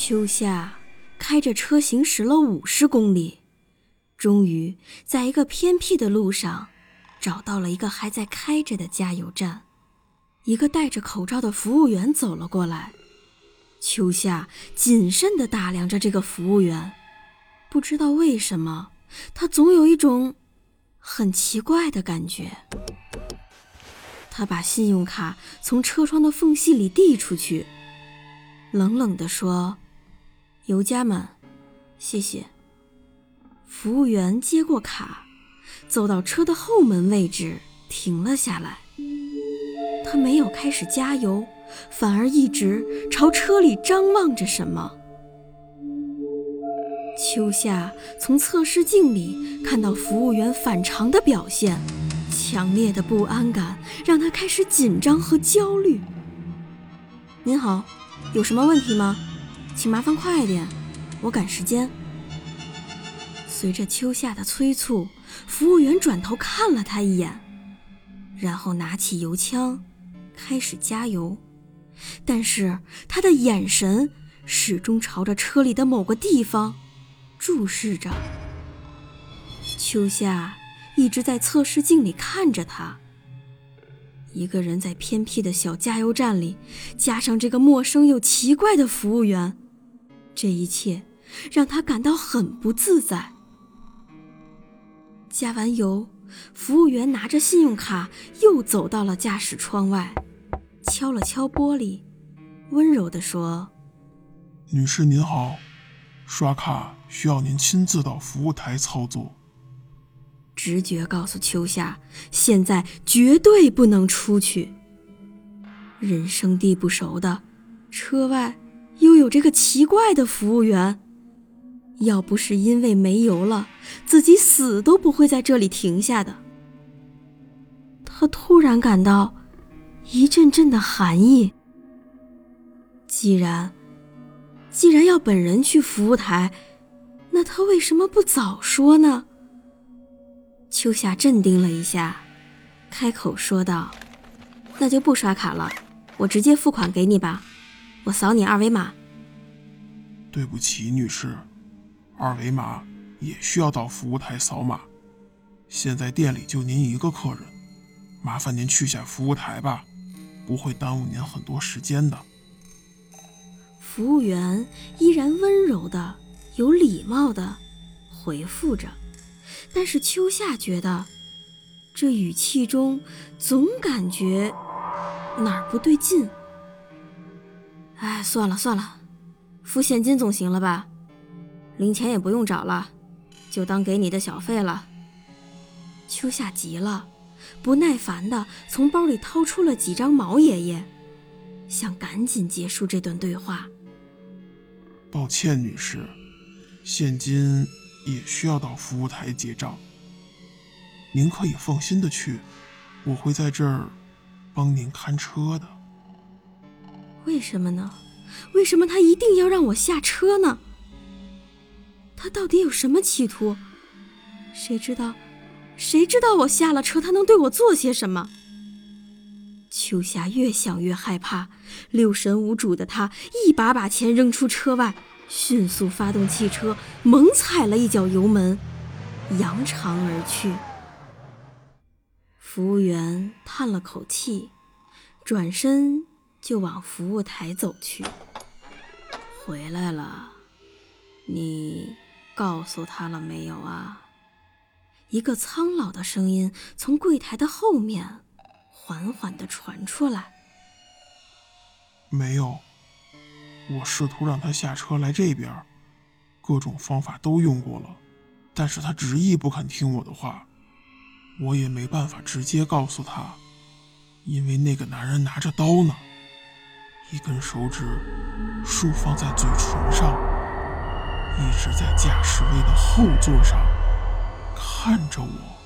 秋夏开着车行驶了五十公里，终于在一个偏僻的路上找到了一个还在开着的加油站。一个戴着口罩的服务员走了过来，秋夏谨慎地打量着这个服务员，不知道为什么，他总有一种很奇怪的感觉。他把信用卡从车窗的缝隙里递出去，冷冷地说。油加满，谢谢。服务员接过卡，走到车的后门位置，停了下来。他没有开始加油，反而一直朝车里张望着什么。秋夏从测试镜里看到服务员反常的表现，强烈的不安感让他开始紧张和焦虑。您好，有什么问题吗？请麻烦快一点，我赶时间。随着秋夏的催促，服务员转头看了他一眼，然后拿起油枪，开始加油。但是他的眼神始终朝着车里的某个地方注视着。秋夏一直在测试镜里看着他。一个人在偏僻的小加油站里，加上这个陌生又奇怪的服务员。这一切让他感到很不自在。加完油，服务员拿着信用卡又走到了驾驶窗外，敲了敲玻璃，温柔地说：“女士您好，刷卡需要您亲自到服务台操作。”直觉告诉秋夏，现在绝对不能出去。人生地不熟的，车外。又有这个奇怪的服务员，要不是因为没油了，自己死都不会在这里停下的。他突然感到一阵阵的寒意。既然既然要本人去服务台，那他为什么不早说呢？秋夏镇定了一下，开口说道：“那就不刷卡了，我直接付款给你吧。”我扫你二维码。对不起，女士，二维码也需要到服务台扫码。现在店里就您一个客人，麻烦您去下服务台吧，不会耽误您很多时间的。服务员依然温柔的、有礼貌的回复着，但是秋夏觉得这语气中总感觉哪儿不对劲。哎，算了算了，付现金总行了吧？零钱也不用找了，就当给你的小费了。秋夏急了，不耐烦的从包里掏出了几张毛爷爷，想赶紧结束这段对话。抱歉，女士，现金也需要到服务台结账。您可以放心的去，我会在这儿帮您看车的。为什么呢？为什么他一定要让我下车呢？他到底有什么企图？谁知道？谁知道我下了车，他能对我做些什么？秋霞越想越害怕，六神无主的他一把把钱扔出车外，迅速发动汽车，猛踩了一脚油门，扬长而去。服务员叹了口气，转身。就往服务台走去。回来了，你告诉他了没有啊？一个苍老的声音从柜台的后面缓缓地传出来。没有，我试图让他下车来这边，各种方法都用过了，但是他执意不肯听我的话。我也没办法直接告诉他，因为那个男人拿着刀呢。一根手指竖放在嘴唇上，一直在驾驶位的后座上看着我。